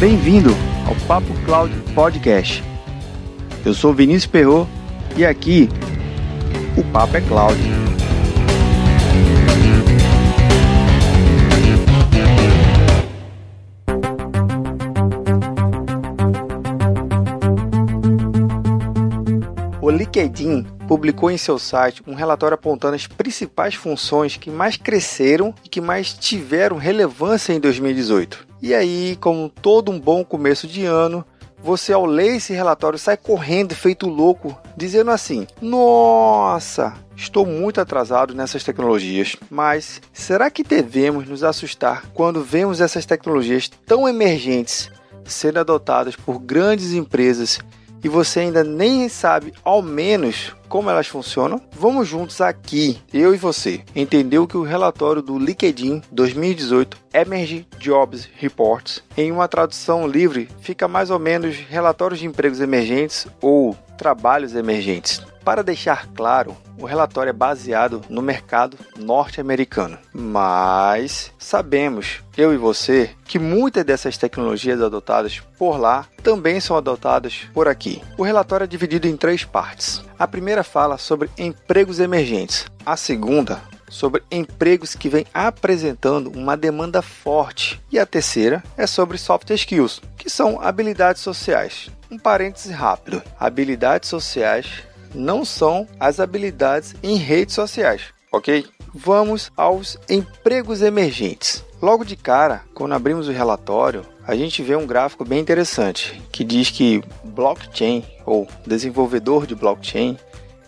Bem-vindo ao Papo Cloud Podcast. Eu sou Vinícius Perro e aqui o Papo é Cloud. O LinkedIn publicou em seu site um relatório apontando as principais funções que mais cresceram e que mais tiveram relevância em 2018. E aí, como todo um bom começo de ano, você ao ler esse relatório sai correndo feito louco, dizendo assim: "Nossa, estou muito atrasado nessas tecnologias". Mas será que devemos nos assustar quando vemos essas tecnologias tão emergentes sendo adotadas por grandes empresas e você ainda nem sabe ao menos como elas funcionam? Vamos juntos aqui, eu e você, entender o que o relatório do LinkedIn 2018 Emerge Jobs Reports, em uma tradução livre, fica mais ou menos relatórios de empregos emergentes ou trabalhos emergentes. Para deixar claro, o relatório é baseado no mercado norte-americano, mas sabemos, eu e você, que muitas dessas tecnologias adotadas por lá também são adotadas por aqui. O relatório é dividido em três partes. A primeira fala sobre empregos emergentes, a segunda sobre empregos que vêm apresentando uma demanda forte. E a terceira é sobre soft skills, que são habilidades sociais. Um parêntese rápido: habilidades sociais não são as habilidades em redes sociais, ok? Vamos aos empregos emergentes. Logo de cara, quando abrimos o relatório, a gente vê um gráfico bem interessante que diz que blockchain ou desenvolvedor de blockchain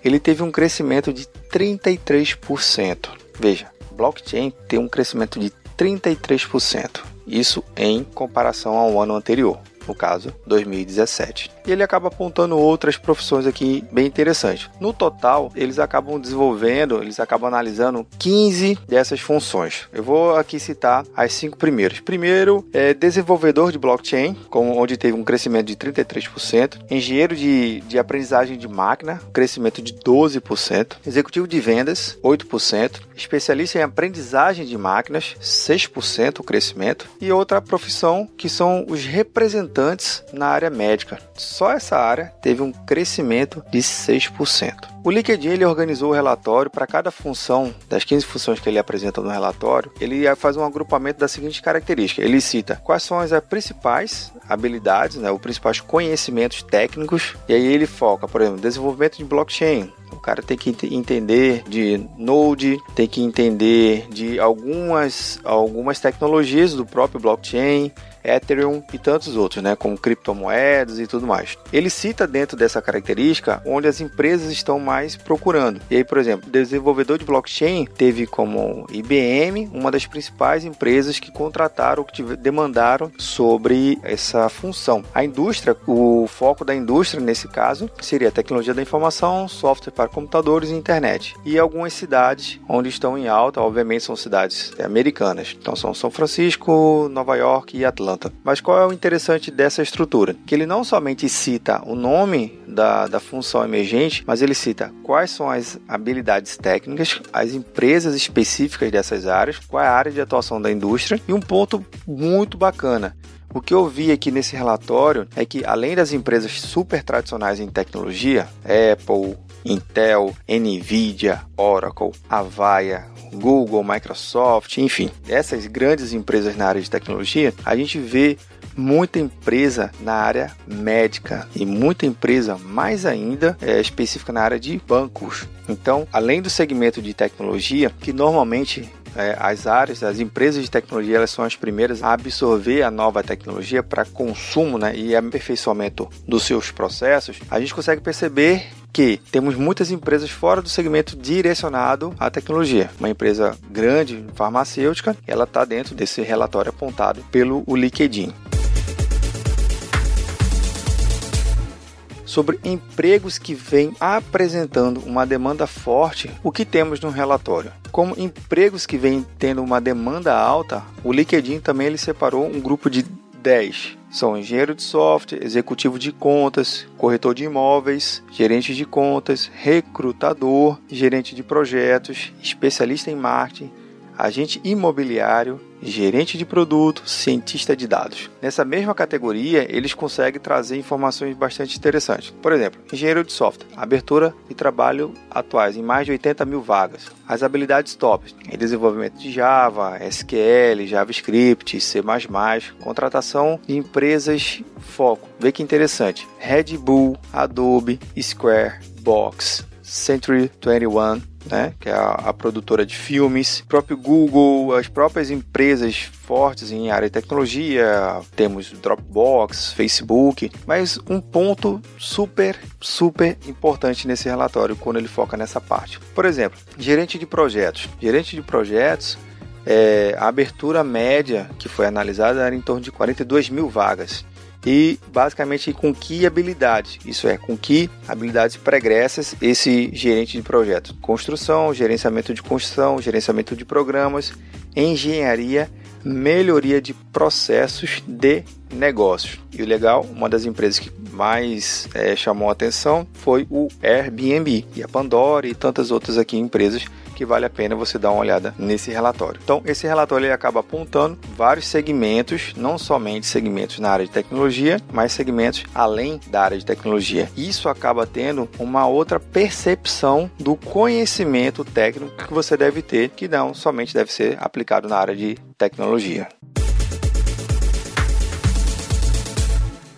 ele teve um crescimento de 33%. Veja, blockchain tem um crescimento de 33%. Isso em comparação ao ano anterior no caso 2017. E ele acaba apontando outras profissões aqui bem interessantes. No total, eles acabam desenvolvendo, eles acabam analisando 15 dessas funções. Eu vou aqui citar as cinco primeiras. Primeiro, é desenvolvedor de blockchain, com, onde teve um crescimento de 33%. Engenheiro de, de aprendizagem de máquina, crescimento de 12%. Executivo de vendas, 8%. Especialista em aprendizagem de máquinas, 6% o crescimento. E outra profissão que são os representantes na área médica só essa área teve um crescimento de 6%. O LinkedIn ele organizou o relatório para cada função das 15 funções que ele apresenta no relatório, ele faz um agrupamento da seguinte característica. Ele cita quais são as principais habilidades, né, os principais conhecimentos técnicos, e aí ele foca, por exemplo, desenvolvimento de blockchain, o cara tem que entender de Node, tem que entender de algumas, algumas tecnologias do próprio blockchain, Ethereum e tantos outros, né, como criptomoedas e tudo mais. Ele cita dentro dessa característica onde as empresas estão mais procurando. E aí, por exemplo, desenvolvedor de blockchain teve como IBM uma das principais empresas que contrataram, que demandaram sobre essa função. A indústria, o foco da indústria nesse caso seria tecnologia da informação, software para computadores e internet. E algumas cidades onde estão em alta, obviamente são cidades americanas. Então são São Francisco, Nova York e Atlanta. Mas qual é o interessante dessa estrutura? Que ele não somente cita o nome da, da função emergente, mas ele cita quais são as habilidades técnicas, as empresas específicas dessas áreas, qual é a área de atuação da indústria e um ponto muito bacana. O que eu vi aqui nesse relatório é que, além das empresas super tradicionais em tecnologia, Apple, Intel, Nvidia, Oracle, Avaya, Google, Microsoft, enfim, essas grandes empresas na área de tecnologia, a gente vê muita empresa na área médica e muita empresa mais ainda é, específica na área de bancos. Então, além do segmento de tecnologia, que normalmente é, as áreas, as empresas de tecnologia, elas são as primeiras a absorver a nova tecnologia para consumo né, e aperfeiçoamento dos seus processos, a gente consegue perceber que temos muitas empresas fora do segmento direcionado à tecnologia. Uma empresa grande, farmacêutica, ela está dentro desse relatório apontado pelo LinkedIn. sobre empregos que vêm apresentando uma demanda forte, o que temos no relatório? Como empregos que vêm tendo uma demanda alta, o LinkedIn também ele separou um grupo de 10 são engenheiro de software, executivo de contas, corretor de imóveis, gerente de contas, recrutador, gerente de projetos, especialista em marketing, agente imobiliário, gerente de produto, cientista de dados. Nessa mesma categoria, eles conseguem trazer informações bastante interessantes. Por exemplo, engenheiro de software, abertura e trabalho atuais em mais de 80 mil vagas. As habilidades top em desenvolvimento de Java, SQL, JavaScript, C++, contratação de empresas foco. Vê que interessante. Red Bull, Adobe, Square, Box, Century 21, né, que é a, a, produtora de filmes, próprio Google, as próprias empresas fortes em área de tecnologia, temos Dropbox, Facebook, mas um ponto super, super importante nesse relatório quando ele foca nessa parte. Por exemplo, gerente de projetos. Gerente de projetos é, a abertura média que foi analisada era em torno de 42 mil vagas e basicamente com que habilidades, isso é, com que habilidades pregressas esse gerente de projeto. Construção, gerenciamento de construção, gerenciamento de programas, engenharia, melhoria de processos de negócios. E o legal, uma das empresas que mais é, chamou a atenção foi o Airbnb e a Pandora e tantas outras aqui empresas que vale a pena você dar uma olhada nesse relatório. Então, esse relatório ele acaba apontando vários segmentos, não somente segmentos na área de tecnologia, mas segmentos além da área de tecnologia. Isso acaba tendo uma outra percepção do conhecimento técnico que você deve ter, que não somente deve ser aplicado na área de tecnologia.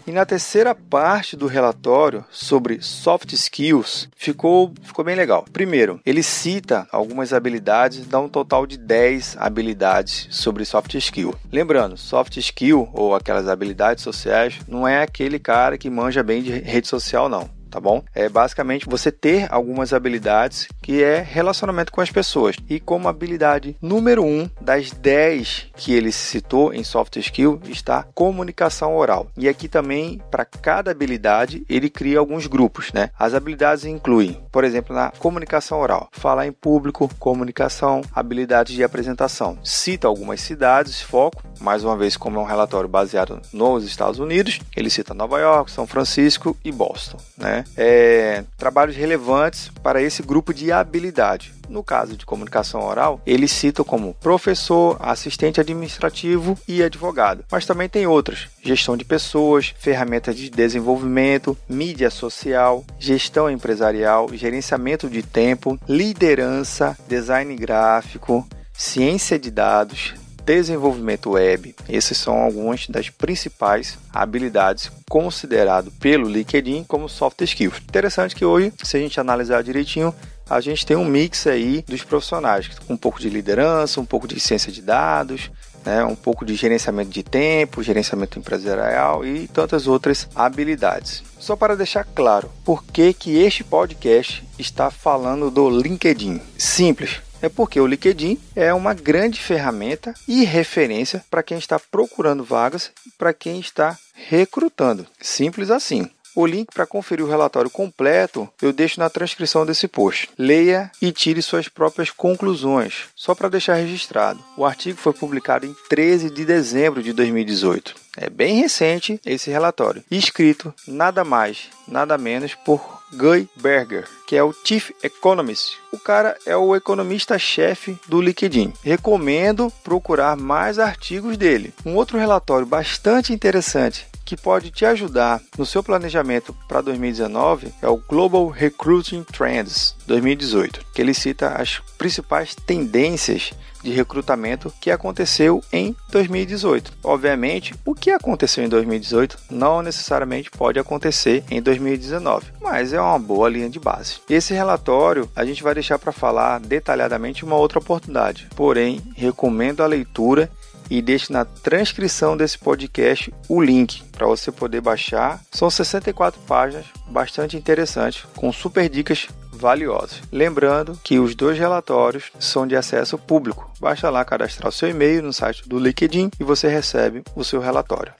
E na terceira parte do relatório sobre soft skills ficou, ficou bem legal. Primeiro, ele cita algumas habilidades, dá um total de 10 habilidades sobre soft skill. Lembrando, soft skill ou aquelas habilidades sociais não é aquele cara que manja bem de rede social, não tá bom? É basicamente você ter algumas habilidades que é relacionamento com as pessoas. E como habilidade número um das 10 que ele citou em soft skill está comunicação oral. E aqui também, para cada habilidade, ele cria alguns grupos, né? As habilidades incluem, por exemplo, na comunicação oral, falar em público, comunicação, habilidades de apresentação. Cita algumas cidades, foco, mais uma vez, como é um relatório baseado nos Estados Unidos, ele cita Nova York, São Francisco e Boston, né? é, trabalhos relevantes para esse grupo de habilidade. No caso de comunicação oral, ele cita como professor, assistente administrativo e advogado. Mas também tem outros: gestão de pessoas, ferramentas de desenvolvimento, mídia social, gestão empresarial, gerenciamento de tempo, liderança, design gráfico, ciência de dados, desenvolvimento web. Essas são algumas das principais habilidades considerado pelo LinkedIn como soft skills. Interessante que hoje, se a gente analisar direitinho, a gente tem um mix aí dos profissionais, com um pouco de liderança, um pouco de ciência de dados, né, um pouco de gerenciamento de tempo, gerenciamento empresarial e tantas outras habilidades. Só para deixar claro, por que, que este podcast está falando do LinkedIn? Simples, é porque o LinkedIn é uma grande ferramenta e referência para quem está procurando vagas e para quem está recrutando. Simples assim. O link para conferir o relatório completo eu deixo na transcrição desse post. Leia e tire suas próprias conclusões. Só para deixar registrado, o artigo foi publicado em 13 de dezembro de 2018. É bem recente esse relatório. escrito nada mais, nada menos por Guy Berger, que é o Chief Economist. O cara é o economista-chefe do LinkedIn. Recomendo procurar mais artigos dele. Um outro relatório bastante interessante que pode te ajudar no seu planejamento para 2019 é o Global Recruiting Trends 2018, que ele cita as principais tendências de recrutamento que aconteceu em 2018. Obviamente, o que aconteceu em 2018 não necessariamente pode acontecer em 2019, mas é uma boa linha de base. Esse relatório a gente vai deixar para falar detalhadamente uma outra oportunidade, porém, recomendo a leitura e deixe na transcrição desse podcast o link para você poder baixar. São 64 páginas, bastante interessantes, com super dicas valiosas. Lembrando que os dois relatórios são de acesso público. Basta lá cadastrar o seu e-mail no site do LinkedIn e você recebe o seu relatório.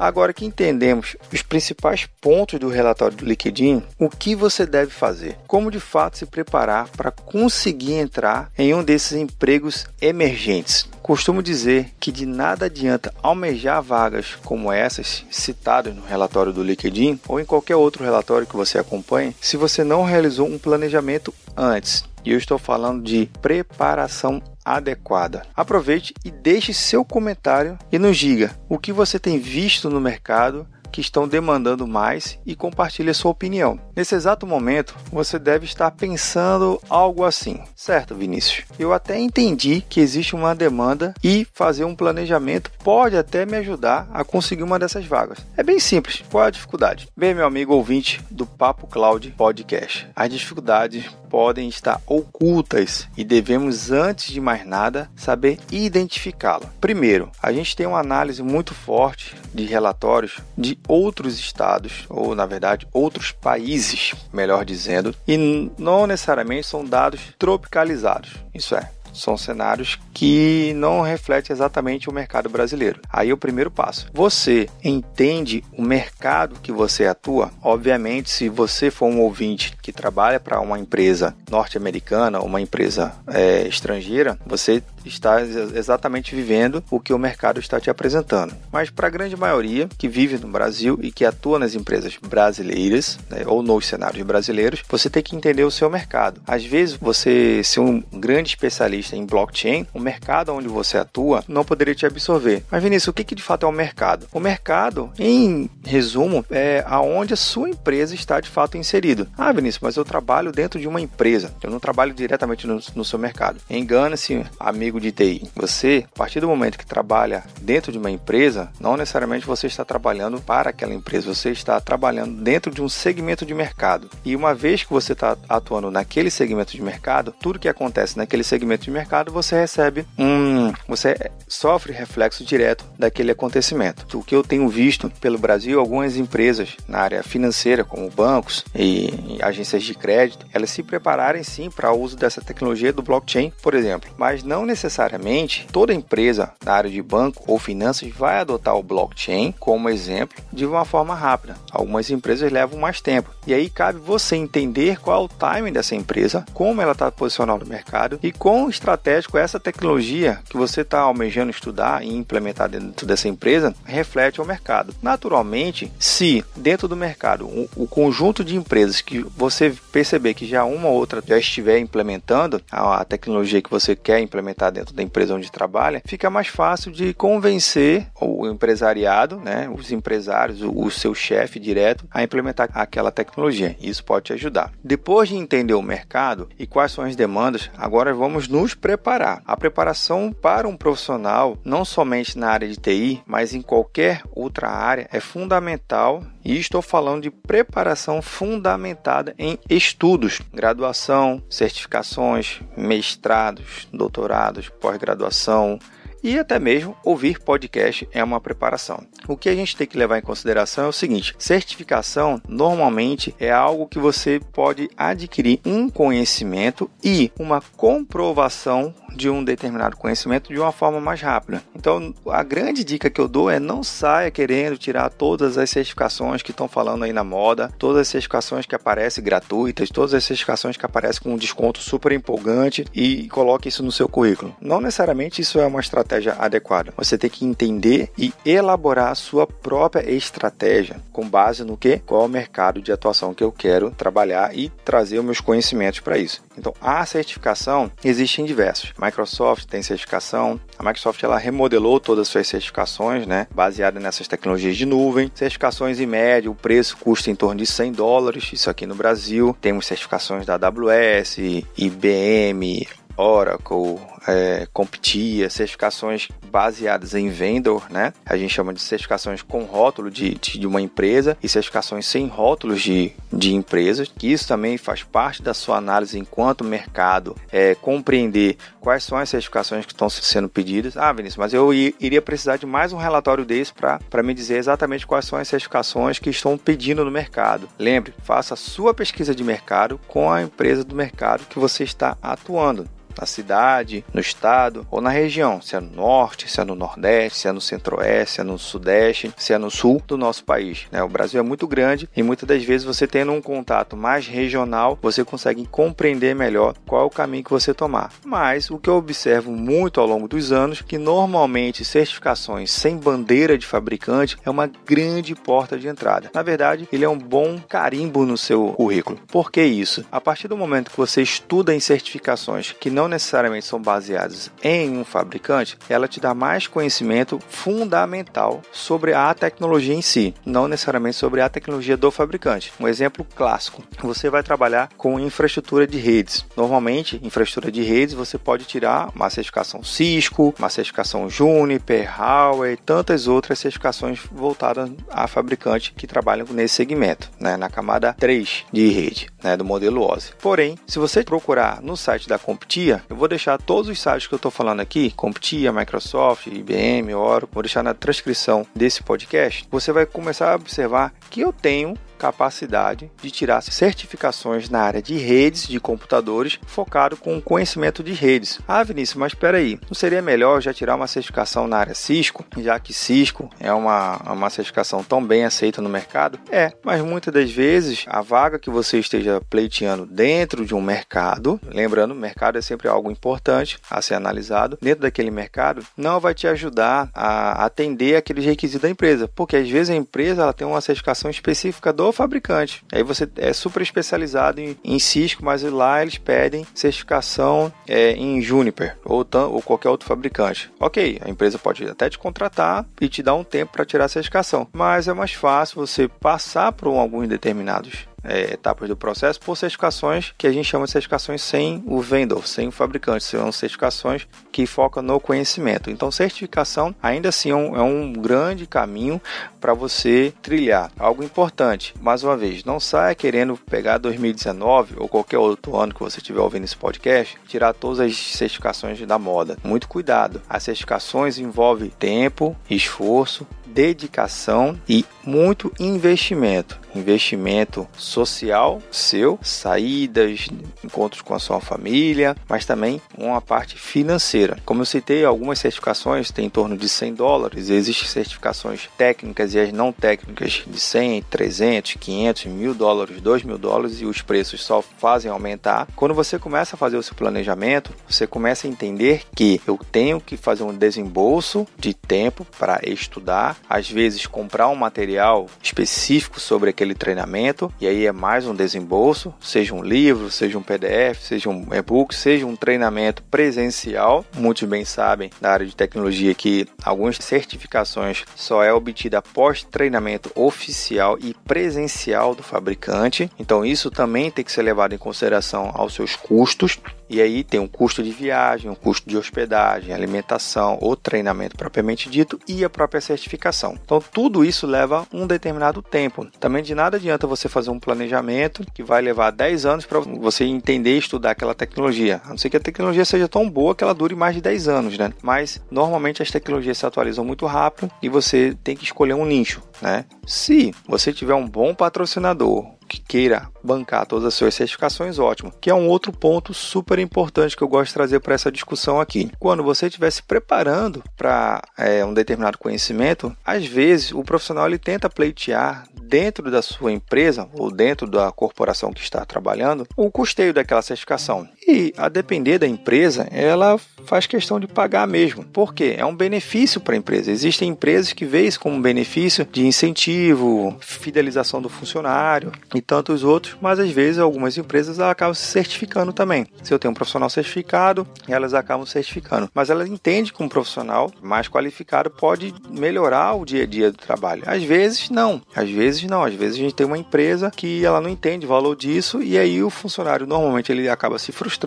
Agora que entendemos os principais pontos do relatório do LinkedIn, o que você deve fazer? Como de fato se preparar para conseguir entrar em um desses empregos emergentes? costumo dizer que de nada adianta almejar vagas como essas citadas no relatório do LinkedIn ou em qualquer outro relatório que você acompanhe se você não realizou um planejamento antes. E eu estou falando de preparação adequada. Aproveite e deixe seu comentário e nos diga o que você tem visto no mercado que estão demandando mais e compartilhe sua opinião. Nesse exato momento, você deve estar pensando algo assim: certo, Vinícius? Eu até entendi que existe uma demanda e fazer um planejamento pode até me ajudar a conseguir uma dessas vagas. É bem simples. Qual é a dificuldade? Bem, meu amigo ouvinte do Papo Cloud Podcast, as dificuldades podem estar ocultas e devemos, antes de mais nada, saber identificá-la. Primeiro, a gente tem uma análise muito forte de relatórios de outros estados, ou na verdade, outros países, melhor dizendo, e não necessariamente são dados tropicalizados. Isso é, são cenários que não refletem exatamente o mercado brasileiro. Aí é o primeiro passo. Você entende o mercado que você atua? Obviamente, se você for um ouvinte que trabalha para uma empresa norte-americana uma empresa é, estrangeira, você está exatamente vivendo o que o mercado está te apresentando. Mas para a grande maioria que vive no Brasil e que atua nas empresas brasileiras né, ou nos cenários brasileiros, você tem que entender o seu mercado. Às vezes, você ser um grande especialista em blockchain, o mercado onde você atua não poderia te absorver. Mas Vinícius, o que, que de fato é o mercado? O mercado, em resumo, é aonde a sua empresa está de fato inserido. Ah, Vinícius, mas eu trabalho dentro de uma empresa. Eu não trabalho diretamente no, no seu mercado. Engana-se, amigo amigo de TI. Você, a partir do momento que trabalha dentro de uma empresa, não necessariamente você está trabalhando para aquela empresa, você está trabalhando dentro de um segmento de mercado. E uma vez que você está atuando naquele segmento de mercado, tudo que acontece naquele segmento de mercado, você recebe um. Você sofre reflexo direto daquele acontecimento. O que eu tenho visto pelo Brasil, algumas empresas na área financeira, como bancos e agências de crédito, elas se prepararem sim para o uso dessa tecnologia do blockchain, por exemplo, mas não necessariamente necessariamente toda empresa na área de banco ou finanças vai adotar o blockchain como exemplo de uma forma rápida. Algumas empresas levam mais tempo. E aí cabe você entender qual é o timing dessa empresa, como ela está posicionada no mercado e quão estratégico essa tecnologia que você está almejando estudar e implementar dentro dessa empresa reflete ao mercado. Naturalmente, se dentro do mercado o, conjunto de empresas que você perceber que já uma ou outra já estiver implementando a tecnologia que você quer implementar dentro da empresa onde trabalha, fica mais fácil de convencer o empresariado, né, os empresários, o, o seu chefe direto a implementar aquela tecnologia. Isso pode te ajudar. Depois de entender o mercado e quais são as demandas, agora vamos nos preparar. A preparação para um profissional, não somente na área de TI, mas em qualquer outra área, é fundamental e estou falando de preparação fundamentada em estudos, graduação, certificações, mestrados, doutorados, pós-graduação, e até mesmo ouvir podcast é uma preparação. O que a gente tem que levar em consideração é o seguinte: certificação normalmente é algo que você pode adquirir um conhecimento e uma comprovação de um determinado conhecimento de uma forma mais rápida. Então, a grande dica que eu dou é não saia querendo tirar todas as certificações que estão falando aí na moda, todas as certificações que aparecem gratuitas, todas as certificações que aparecem com um desconto super empolgante e coloque isso no seu currículo. Não necessariamente isso é uma estratégia adequada. Você tem que entender e elaborar a sua própria estratégia com base no que? Qual é o mercado de atuação que eu quero trabalhar e trazer os meus conhecimentos para isso. Então, a certificação existe em diversos. Microsoft tem certificação. A Microsoft ela remodelou todas as suas certificações, né, baseada nessas tecnologias de nuvem. Certificações em média, o preço custa em torno de 100 dólares, isso aqui no Brasil. Temos certificações da AWS, IBM, Oracle, é, CompTIA, certificações baseadas em vendor, né? A gente chama de certificações com rótulo de, de, de uma empresa e certificações sem rótulos de, de empresas, que isso também faz parte da sua análise enquanto mercado, é, compreender quais são as certificações que estão sendo pedidas. Ah, Vinícius, mas eu iria precisar de mais um relatório desse para me dizer exatamente quais são as certificações que estão pedindo no mercado. Lembre, faça a sua pesquisa de mercado com a empresa do mercado que você está atuando. Na cidade, no estado ou na região, se é no norte, se é no nordeste, se é no centro-oeste, se é no sudeste, se é no sul do nosso país. Né? O Brasil é muito grande e muitas das vezes você tendo um contato mais regional, você consegue compreender melhor qual é o caminho que você tomar. Mas o que eu observo muito ao longo dos anos que normalmente certificações sem bandeira de fabricante é uma grande porta de entrada. Na verdade, ele é um bom carimbo no seu currículo. Por que isso? A partir do momento que você estuda em certificações que não necessariamente são baseadas em um fabricante, ela te dá mais conhecimento fundamental sobre a tecnologia em si, não necessariamente sobre a tecnologia do fabricante. Um exemplo clássico: você vai trabalhar com infraestrutura de redes. Normalmente, infraestrutura de redes você pode tirar uma certificação Cisco, uma certificação Juniper, Huawei, tantas outras certificações voltadas a fabricante que trabalham nesse segmento, né, na camada 3 de rede, né, do modelo OSI. Porém, se você procurar no site da CompTIA, eu vou deixar todos os sites que eu estou falando aqui, CompTIA, Microsoft, IBM, Oracle, vou deixar na transcrição desse podcast, você vai começar a observar que eu tenho capacidade de tirar certificações na área de redes de computadores focado com conhecimento de redes. Ah, Vinícius, mas espera aí, não seria melhor já tirar uma certificação na área Cisco, já que Cisco é uma, uma certificação tão bem aceita no mercado? É, mas muitas das vezes a vaga que você esteja pleiteando dentro de um mercado, lembrando, mercado é sempre algo importante a ser analisado, dentro daquele mercado, não vai te ajudar a atender aqueles requisitos da empresa, porque às vezes a empresa ela tem uma certificação específica do fabricante. Aí você é super especializado em, em Cisco, mas lá eles pedem certificação é, em Juniper ou, ou qualquer outro fabricante. Ok, a empresa pode até te contratar e te dar um tempo para tirar a certificação, mas é mais fácil você passar por alguns determinados é, etapas do processo por certificações que a gente chama de certificações sem o vendor, sem o fabricante, são certificações que focam no conhecimento. Então, certificação ainda assim é um, é um grande caminho para você trilhar. Algo importante, mais uma vez, não saia querendo pegar 2019 ou qualquer outro ano que você estiver ouvindo esse podcast, tirar todas as certificações da moda. Muito cuidado. As certificações envolvem tempo, esforço, dedicação e muito investimento. Investimento social seu, saídas, encontros com a sua família, mas também uma parte financeira. Como eu citei, algumas certificações têm em torno de 100 dólares, existem certificações técnicas e as não técnicas de 100, 300, 500, mil dólares, 2 mil dólares e os preços só fazem aumentar. Quando você começa a fazer o seu planejamento, você começa a entender que eu tenho que fazer um desembolso de tempo para estudar, às vezes comprar um material específico sobre aquele treinamento, e aí é mais um desembolso, seja um livro, seja um PDF, seja um e-book, seja um treinamento presencial. Muitos bem sabem da área de tecnologia que algumas certificações só é obtida após treinamento oficial e presencial do fabricante. Então isso também tem que ser levado em consideração aos seus custos. E aí tem um custo de viagem, um custo de hospedagem, alimentação, o treinamento propriamente dito e a própria certificação. Então tudo isso leva um determinado tempo. Também de nada adianta você fazer um planejamento que vai levar 10 anos para você entender e estudar aquela tecnologia. A não ser que a tecnologia seja tão boa que ela dure mais de 10 anos, né? Mas normalmente as tecnologias se atualizam muito rápido e você tem que escolher um nicho, né? Se você tiver um bom patrocinador, que queira bancar todas as suas certificações, ótimo. Que é um outro ponto super importante que eu gosto de trazer para essa discussão aqui. Quando você estiver se preparando para é, um determinado conhecimento, às vezes o profissional ele tenta pleitear dentro da sua empresa ou dentro da corporação que está trabalhando o custeio daquela certificação. A depender da empresa, ela faz questão de pagar mesmo. Por quê? É um benefício para a empresa. Existem empresas que veem isso como benefício de incentivo, fidelização do funcionário e tantos outros, mas às vezes algumas empresas acabam se certificando também. Se eu tenho um profissional certificado, elas acabam certificando. Mas elas entendem que um profissional mais qualificado pode melhorar o dia a dia do trabalho. Às vezes não. Às vezes não. Às vezes a gente tem uma empresa que ela não entende o valor disso e aí o funcionário normalmente ele acaba se frustrando.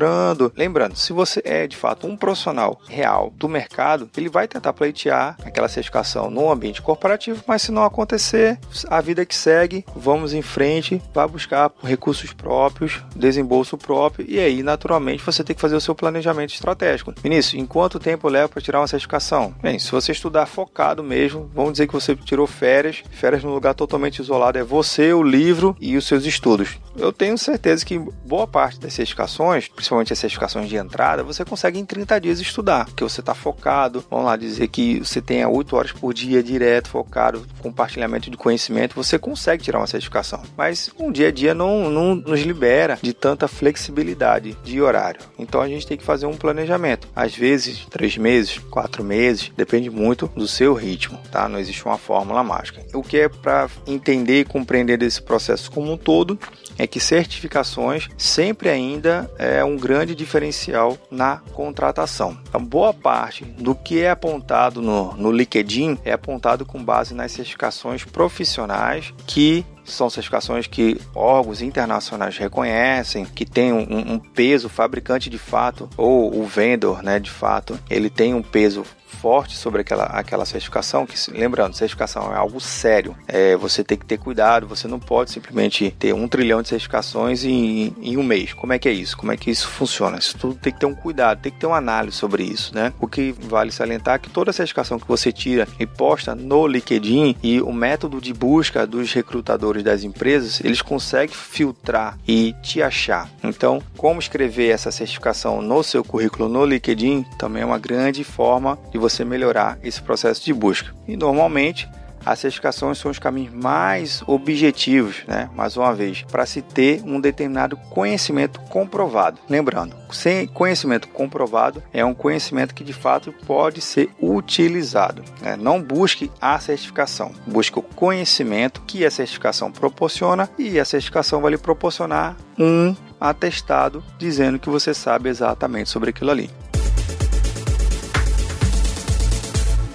Lembrando, se você é de fato um profissional real do mercado, ele vai tentar pleitear aquela certificação no ambiente corporativo, mas se não acontecer, a vida que segue, vamos em frente, vai buscar recursos próprios, desembolso próprio e aí naturalmente você tem que fazer o seu planejamento estratégico. Vinícius, em quanto tempo leva para tirar uma certificação? Bem, se você estudar focado mesmo, vamos dizer que você tirou férias, férias num lugar totalmente isolado é você, o livro e os seus estudos. Eu tenho certeza que boa parte das certificações principalmente as certificações de entrada, você consegue em 30 dias estudar, porque você está focado. Vamos lá dizer que você tenha 8 horas por dia direto, focado, compartilhamento de conhecimento, você consegue tirar uma certificação. Mas um dia a dia não, não nos libera de tanta flexibilidade de horário. Então a gente tem que fazer um planejamento. Às vezes, três meses, quatro meses, depende muito do seu ritmo, tá? Não existe uma fórmula mágica. O que é para entender e compreender desse processo como um todo é que certificações sempre ainda é um grande diferencial na contratação. Então, boa parte do que é apontado no, no LinkedIn é apontado com base nas certificações profissionais que são certificações que órgãos internacionais reconhecem, que tem um, um, peso fabricante de fato, ou o vendor, né, de fato, ele tem um peso forte sobre aquela, aquela certificação, que lembrando, certificação é algo sério. É, você tem que ter cuidado, você não pode simplesmente ter um trilhão de certificações em, em um mês. Como é que é isso? Como é que isso funciona? Isso tudo tem que ter um cuidado, tem que ter uma análise sobre isso, né? O que vale salientar é que toda certificação que você tira e posta no LinkedIn e o método de busca dos recrutadores das empresas, eles conseguem filtrar e te achar. Então, como escrever essa certificação no seu currículo no LinkedIn também é uma grande forma de você melhorar esse processo de busca. E normalmente as certificações são os caminhos mais objetivos, né? Mais uma vez, para se ter um determinado conhecimento comprovado. Lembrando, sem conhecimento comprovado é um conhecimento que de fato pode ser utilizado. Né? Não busque a certificação, busque o conhecimento que a certificação proporciona e a certificação vai lhe proporcionar um atestado dizendo que você sabe exatamente sobre aquilo ali.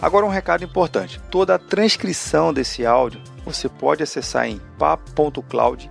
Agora um recado importante: toda a transcrição desse áudio você pode acessar em papo.cloud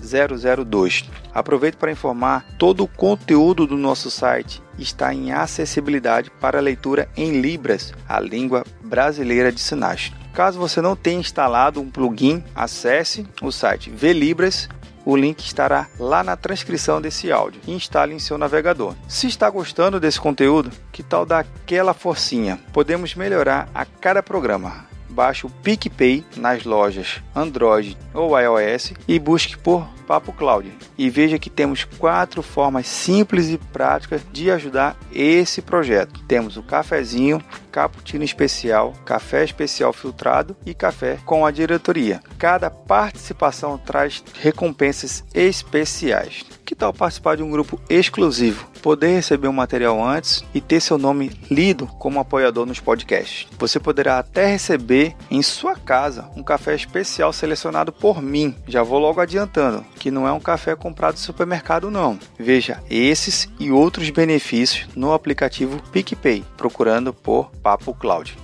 002. Aproveito para informar, todo o conteúdo do nosso site está em acessibilidade para leitura em Libras, a língua brasileira de sinais. Caso você não tenha instalado um plugin, acesse o site Vlibras o link estará lá na transcrição desse áudio instale em seu navegador. Se está gostando desse conteúdo, que tal dar aquela forcinha? Podemos melhorar a cada programa. Baixe o PicPay nas lojas Android ou iOS e busque por Papo Cloud. E veja que temos quatro formas simples e práticas de ajudar esse projeto. Temos o cafezinho, cappuccino especial, café especial filtrado e café com a diretoria. Cada participação traz recompensas especiais. Que tal participar de um grupo exclusivo, poder receber um material antes e ter seu nome lido como apoiador nos podcasts? Você poderá até receber em sua casa um café especial selecionado por mim. Já vou logo adiantando que não é um café comprado no supermercado não. Veja esses e outros benefícios no aplicativo PicPay, procurando por Papo Cloud.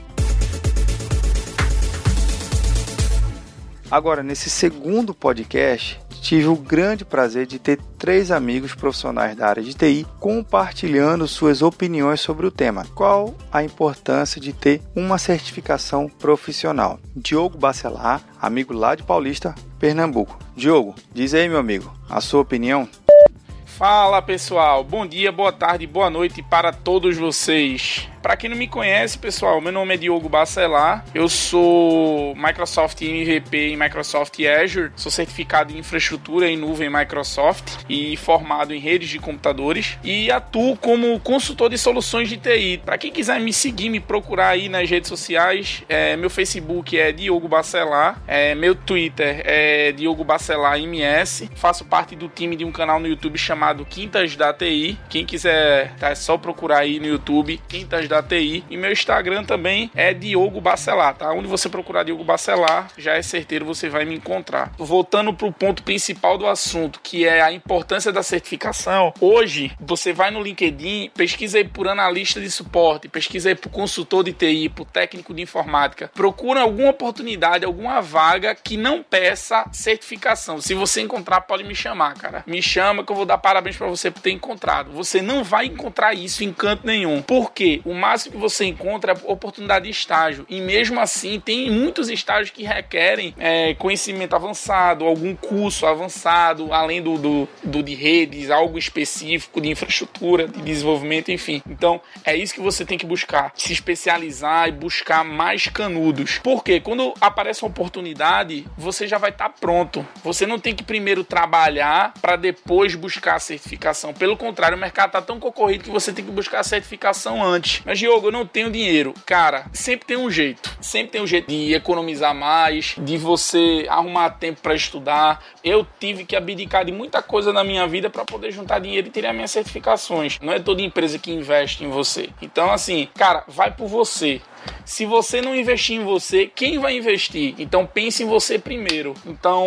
Agora, nesse segundo podcast, tive o grande prazer de ter três amigos profissionais da área de TI compartilhando suas opiniões sobre o tema. Qual a importância de ter uma certificação profissional? Diogo Bacelar, amigo lá de Paulista, Pernambuco. Diogo, diz aí, meu amigo, a sua opinião? Fala pessoal, bom dia, boa tarde, boa noite para todos vocês. Para quem não me conhece, pessoal, meu nome é Diogo Bacelar. Eu sou Microsoft MVP em Microsoft Azure, sou certificado em infraestrutura em nuvem Microsoft e formado em redes de computadores e atuo como consultor de soluções de TI. Para quem quiser me seguir, me procurar aí nas redes sociais, é, meu Facebook é Diogo Bacelar, é, meu Twitter é Diogo Bacelar MS. Faço parte do time de um canal no YouTube chamado Quintas da TI. Quem quiser, tá, é só procurar aí no YouTube Quintas da da TI. E meu Instagram também é Diogo Bacelar, tá? Onde você procurar Diogo Bacelar, já é certeiro você vai me encontrar. Voltando para o ponto principal do assunto, que é a importância da certificação. Hoje, você vai no LinkedIn, pesquisa aí por analista de suporte, pesquisa aí por consultor de TI, por técnico de informática. Procura alguma oportunidade, alguma vaga que não peça certificação. Se você encontrar, pode me chamar, cara. Me chama que eu vou dar parabéns para você por ter encontrado. Você não vai encontrar isso em canto nenhum. Porque o máximo que você encontra é oportunidade de estágio. E mesmo assim, tem muitos estágios que requerem é, conhecimento avançado, algum curso avançado, além do, do, do de redes, algo específico de infraestrutura, de desenvolvimento, enfim. Então, é isso que você tem que buscar. Se especializar e buscar mais canudos. Porque quando aparece uma oportunidade, você já vai estar tá pronto. Você não tem que primeiro trabalhar para depois buscar a certificação. Pelo contrário, o mercado está tão concorrido que você tem que buscar a certificação antes. Mas, Diogo, eu não tenho dinheiro. Cara, sempre tem um jeito. Sempre tem um jeito de economizar mais, de você arrumar tempo para estudar. Eu tive que abdicar de muita coisa na minha vida para poder juntar dinheiro e tirar minhas certificações. Não é toda empresa que investe em você. Então, assim, cara, vai por você. Se você não investir em você, quem vai investir? Então pense em você primeiro. Então,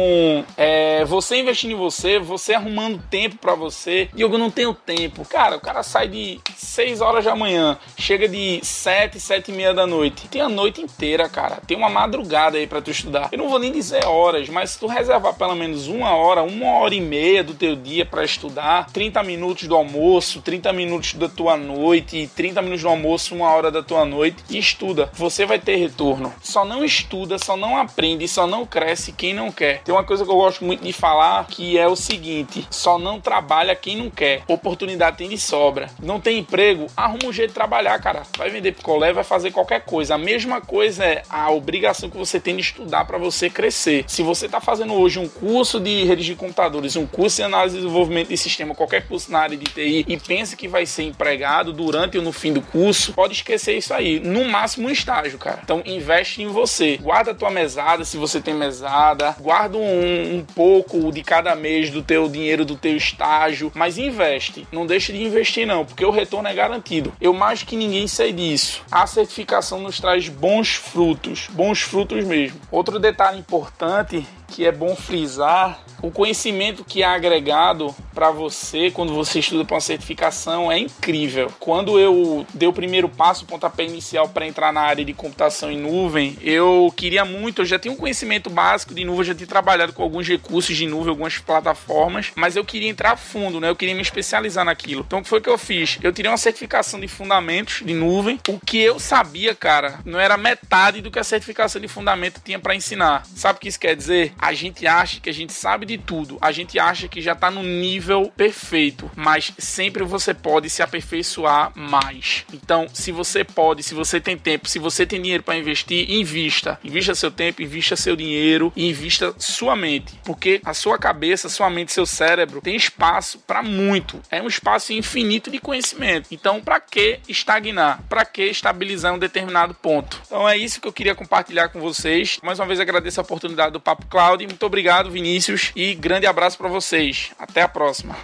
é, você investindo em você, você arrumando tempo para você. E eu não tenho tempo. Cara, o cara sai de 6 horas da manhã, chega de 7, 7 e meia da noite. Tem a noite inteira, cara. Tem uma madrugada aí para tu estudar. Eu não vou nem dizer horas, mas se tu reservar pelo menos uma hora, uma hora e meia do teu dia para estudar, 30 minutos do almoço, 30 minutos da tua noite, 30 minutos do almoço, uma hora da tua noite, estuda estuda, você vai ter retorno. Só não estuda, só não aprende, só não cresce quem não quer. Tem uma coisa que eu gosto muito de falar que é o seguinte: só não trabalha quem não quer. Oportunidade tem de sobra. Não tem emprego, arruma um jeito de trabalhar, cara. Vai vender picolé, vai fazer qualquer coisa. A mesma coisa é a obrigação que você tem de estudar para você crescer. Se você está fazendo hoje um curso de redes de computadores, um curso de análise e desenvolvimento de sistema, qualquer curso na área de TI e pensa que vai ser empregado durante ou no fim do curso, pode esquecer isso aí. No máximo próximo estágio, cara. Então investe em você. Guarda a tua mesada, se você tem mesada. Guarda um, um pouco de cada mês do teu dinheiro do teu estágio, mas investe. Não deixe de investir não, porque o retorno é garantido. Eu mais que ninguém sei disso. A certificação nos traz bons frutos, bons frutos mesmo. Outro detalhe importante que é bom frisar, o conhecimento que é agregado para você quando você estuda para uma certificação é incrível. Quando eu dei o primeiro passo, o pontapé inicial para entrar na área de computação em nuvem, eu queria muito, eu já tinha um conhecimento básico de nuvem, já tinha trabalhado com alguns recursos de nuvem, algumas plataformas, mas eu queria entrar fundo, né? Eu queria me especializar naquilo. Então o que foi que eu fiz? Eu tirei uma certificação de fundamentos de nuvem. O que eu sabia, cara, não era metade do que a certificação de fundamento tinha para ensinar. Sabe o que isso quer dizer? A gente acha que a gente sabe de tudo, a gente acha que já tá no nível perfeito, mas sempre você pode se aperfeiçoar mais. Então, se você pode, se você tem tempo, se você tem dinheiro para investir, invista. Invista seu tempo, invista seu dinheiro e invista sua mente, porque a sua cabeça, sua mente, seu cérebro tem espaço para muito. É um espaço infinito de conhecimento. Então, para que estagnar? Para que estabilizar um determinado ponto? Então, é isso que eu queria compartilhar com vocês. Mais uma vez agradeço a oportunidade do Papo Claro Muito obrigado, Vinícius, e grande abraço para vocês. Até a próxima.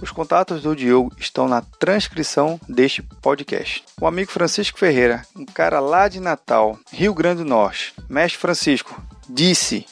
Os contatos do Diogo estão na transcrição deste podcast. O amigo Francisco Ferreira, um cara lá de Natal, Rio Grande do Norte. Mestre Francisco, disse: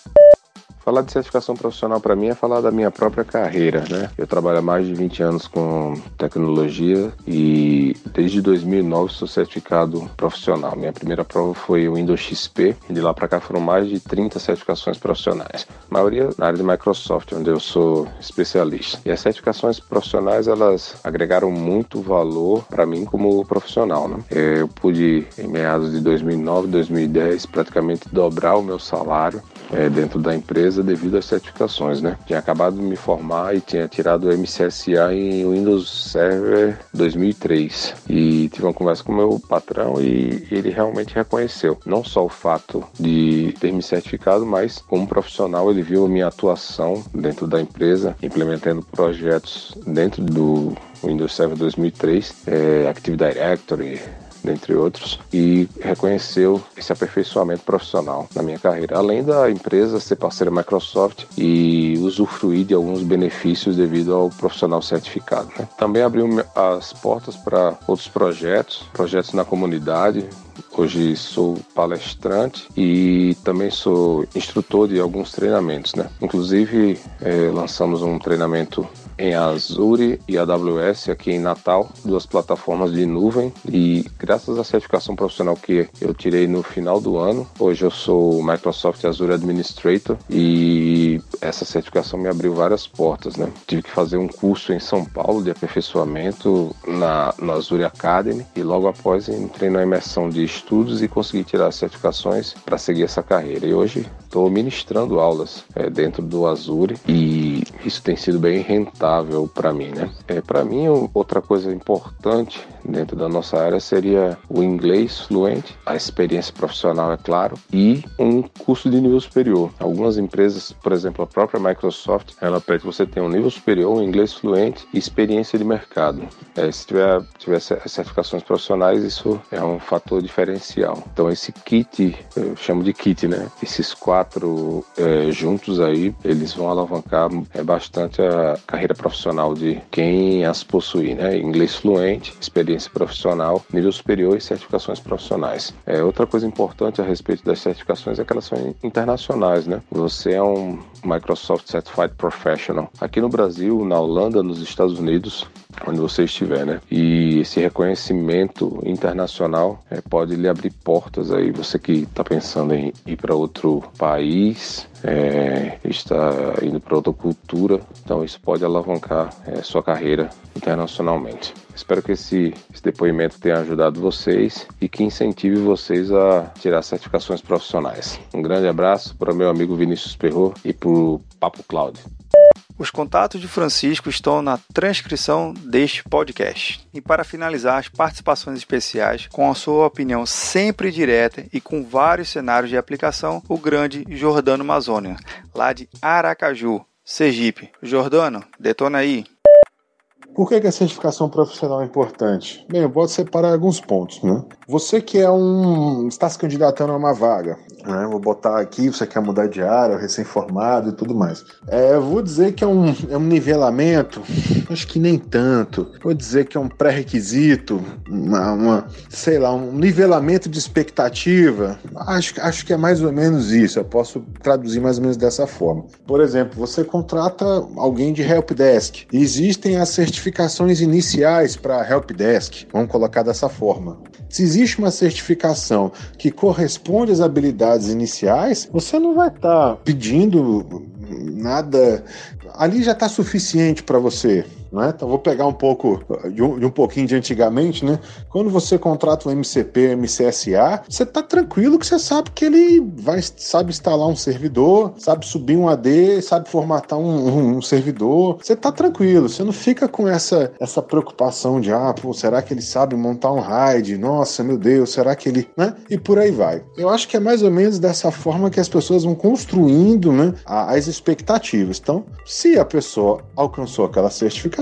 Falar de certificação profissional para mim é falar da minha própria carreira, né? Eu trabalho há mais de 20 anos com tecnologia e desde 2009 sou certificado profissional. Minha primeira prova foi o Windows XP e de lá para cá foram mais de 30 certificações profissionais. A maioria na área de Microsoft, onde eu sou especialista. E as certificações profissionais, elas agregaram muito valor para mim como profissional, né? Eu pude, em meados de 2009, 2010, praticamente dobrar o meu salário é, dentro da empresa devido às certificações, né? Tinha acabado de me formar e tinha tirado o MCSA em Windows Server 2003 e tive uma conversa com o meu patrão e ele realmente reconheceu não só o fato de ter me certificado, mas como profissional ele viu a minha atuação dentro da empresa, implementando projetos dentro do Windows Server 2003, é, Active Directory, dentre outros, e reconheceu esse aperfeiçoamento profissional na minha carreira. Além da empresa ser parceira Microsoft e usufruir de alguns benefícios devido ao profissional certificado. Né? Também abriu as portas para outros projetos, projetos na comunidade, Hoje sou palestrante e também sou instrutor de alguns treinamentos, né? Inclusive, é, lançamos um treinamento em Azure e AWS aqui em Natal, duas plataformas de nuvem e graças à certificação profissional que eu tirei no final do ano, hoje eu sou Microsoft Azure Administrator e essa certificação me abriu várias portas, né? Tive que fazer um curso em São Paulo de aperfeiçoamento na, na Azure Academy e logo após entrei na imersão de estudos e consegui tirar as certificações para seguir essa carreira. E hoje estou ministrando aulas é, dentro do Azure e isso tem sido bem rentável para mim, né? É, para mim, outra coisa importante dentro da nossa área seria o inglês fluente, a experiência profissional, é claro, e um curso de nível superior. Algumas empresas, por exemplo, a própria Microsoft, ela pede que você tenha um nível superior, um inglês fluente e experiência de mercado. É, se tiver, tiver certificações profissionais, isso é um fator diferencial. Então, esse kit, eu chamo de kit, né? Esses quatro é, juntos aí, eles vão alavancar é, bastante a carreira profissional de quem as possui, né? Inglês fluente, experiência profissional, nível superior e certificações profissionais. É, outra coisa importante a respeito das certificações é que elas são internacionais, né? Você é um Microsoft Certified Professional. Aqui no Brasil, na Holanda, nos Estados Unidos, onde você estiver, né? E esse reconhecimento internacional é, pode lhe abrir portas aí. Você que está pensando em ir para outro país, é, está indo para outra cultura, então isso pode alavancar é, sua carreira internacionalmente. Espero que esse, esse, depoimento tenha ajudado vocês e que incentive vocês a tirar certificações profissionais. Um grande abraço para meu amigo Vinícius Perro e para o Papo Cloud. Os contatos de Francisco estão na transcrição deste podcast. E para finalizar, as participações especiais, com a sua opinião sempre direta e com vários cenários de aplicação, o grande Jordano Amazônia, lá de Aracaju, Sergipe. Jordano, detona aí. Por que, a certificação profissional é importante? Bem, eu posso separar alguns pontos. Né? Você que é um. está se candidatando a uma vaga, né? vou botar aqui, você quer mudar de área, recém-formado e tudo mais. É, vou dizer que é um, é um nivelamento, acho que nem tanto. Vou dizer que é um pré-requisito, uma, uma, sei lá, um nivelamento de expectativa. Acho, acho que é mais ou menos isso. Eu posso traduzir mais ou menos dessa forma. Por exemplo, você contrata alguém de helpdesk. Existem as certificações iniciais para helpdesk. Vamos colocar dessa forma. Se existe uma certificação que corresponde às habilidades iniciais, você não vai estar tá pedindo nada. Ali já está suficiente para você. Né? Então vou pegar um pouco de um, de um, pouquinho de antigamente, né? Quando você contrata um MCP, MCSA, você está tranquilo que você sabe que ele vai sabe instalar um servidor, sabe subir um AD, sabe formatar um, um, um servidor. Você está tranquilo, você não fica com essa essa preocupação de ah, pô, será que ele sabe montar um RAID? Nossa, meu Deus, será que ele, né? E por aí vai. Eu acho que é mais ou menos dessa forma que as pessoas vão construindo, né, as expectativas. Então, se a pessoa alcançou aquela certificação,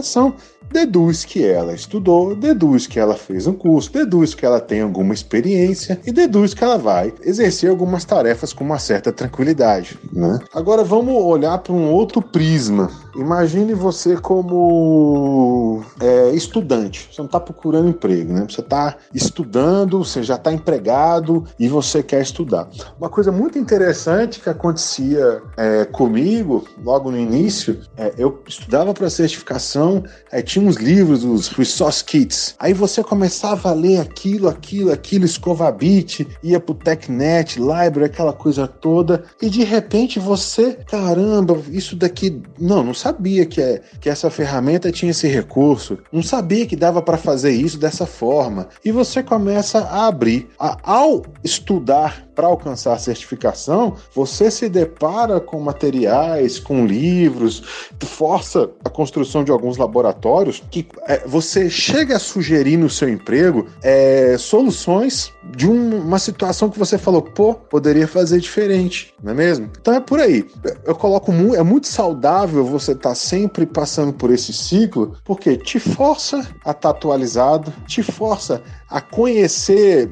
deduz que ela estudou, deduz que ela fez um curso, deduz que ela tem alguma experiência e deduz que ela vai exercer algumas tarefas com uma certa tranquilidade. Né? Agora vamos olhar para um outro prisma. Imagine você como é, estudante. Você não está procurando emprego, né? Você está estudando, você já está empregado e você quer estudar. Uma coisa muito interessante que acontecia é, comigo logo no início, é, eu estudava para certificação, aí tinha uns livros, os Resource Kits. Aí você começava a ler aquilo, aquilo, aquilo, Scovabit, ia pro TechNet, Library, aquela coisa toda, e de repente você, caramba, isso daqui, não, não sabia que, é, que essa ferramenta tinha esse recurso, não sabia que dava para fazer isso dessa forma. E você começa a abrir. A, ao estudar para alcançar a certificação, você se depara com materiais, com livros, força a construção de alguns laboratórios que é, você chega a sugerir no seu emprego é, soluções de um, uma situação que você falou, pô, poderia fazer diferente, não é mesmo? Então é por aí. Eu coloco muito, é muito saudável você estar tá sempre passando por esse ciclo, porque te força a estar tá atualizado, te força a conhecer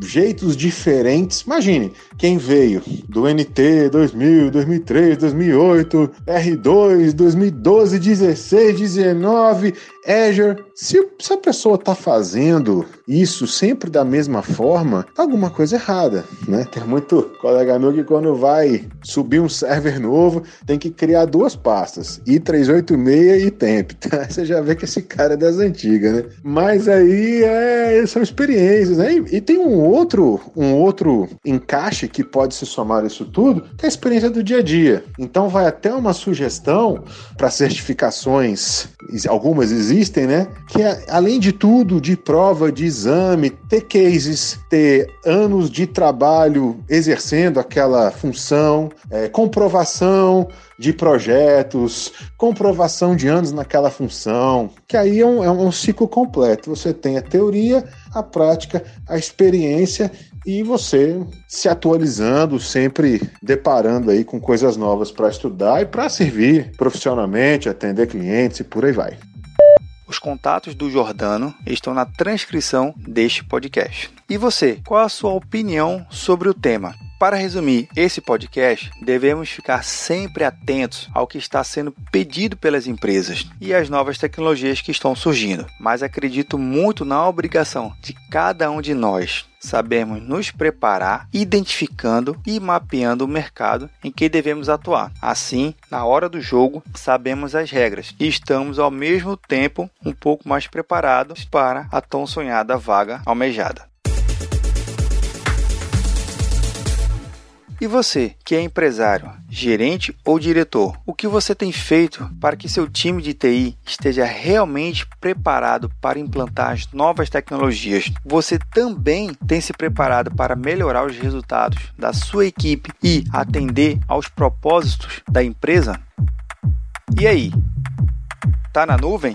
jeitos diferentes. Imagine, quem veio do NT 2000, 2003, 2008, R2, 2012, 16, 19, Azure, Se, se a pessoa está fazendo isso sempre da mesma forma, tá alguma coisa errada, né? Tem muito colega meu que quando vai subir um server novo, tem que criar duas pastas, i386 e temp. Tá? Você já vê que esse cara é das antigas, né? Mas aí é, são experiências, né? E, e tem um outro, um outro encaixe que pode se somar isso tudo, que é a experiência do dia a dia. Então vai até uma sugestão para certificações, algumas existem, né? Que é, além de tudo, de prova, de exame, ter cases, ter anos de trabalho exercendo aquela função, é, comprovação de projetos, comprovação de anos naquela função, que aí é um, é um ciclo completo. Você tem a teoria, a prática, a experiência e você se atualizando, sempre deparando aí com coisas novas para estudar e para servir profissionalmente, atender clientes e por aí vai. Os contatos do Jordano estão na transcrição deste podcast. E você, qual a sua opinião sobre o tema? Para resumir esse podcast, devemos ficar sempre atentos ao que está sendo pedido pelas empresas e às novas tecnologias que estão surgindo, mas acredito muito na obrigação de cada um de nós sabermos nos preparar, identificando e mapeando o mercado em que devemos atuar. Assim, na hora do jogo, sabemos as regras e estamos ao mesmo tempo um pouco mais preparados para a tão sonhada vaga almejada. E você, que é empresário, gerente ou diretor, o que você tem feito para que seu time de TI esteja realmente preparado para implantar as novas tecnologias? Você também tem se preparado para melhorar os resultados da sua equipe e atender aos propósitos da empresa? E aí? Tá na nuvem?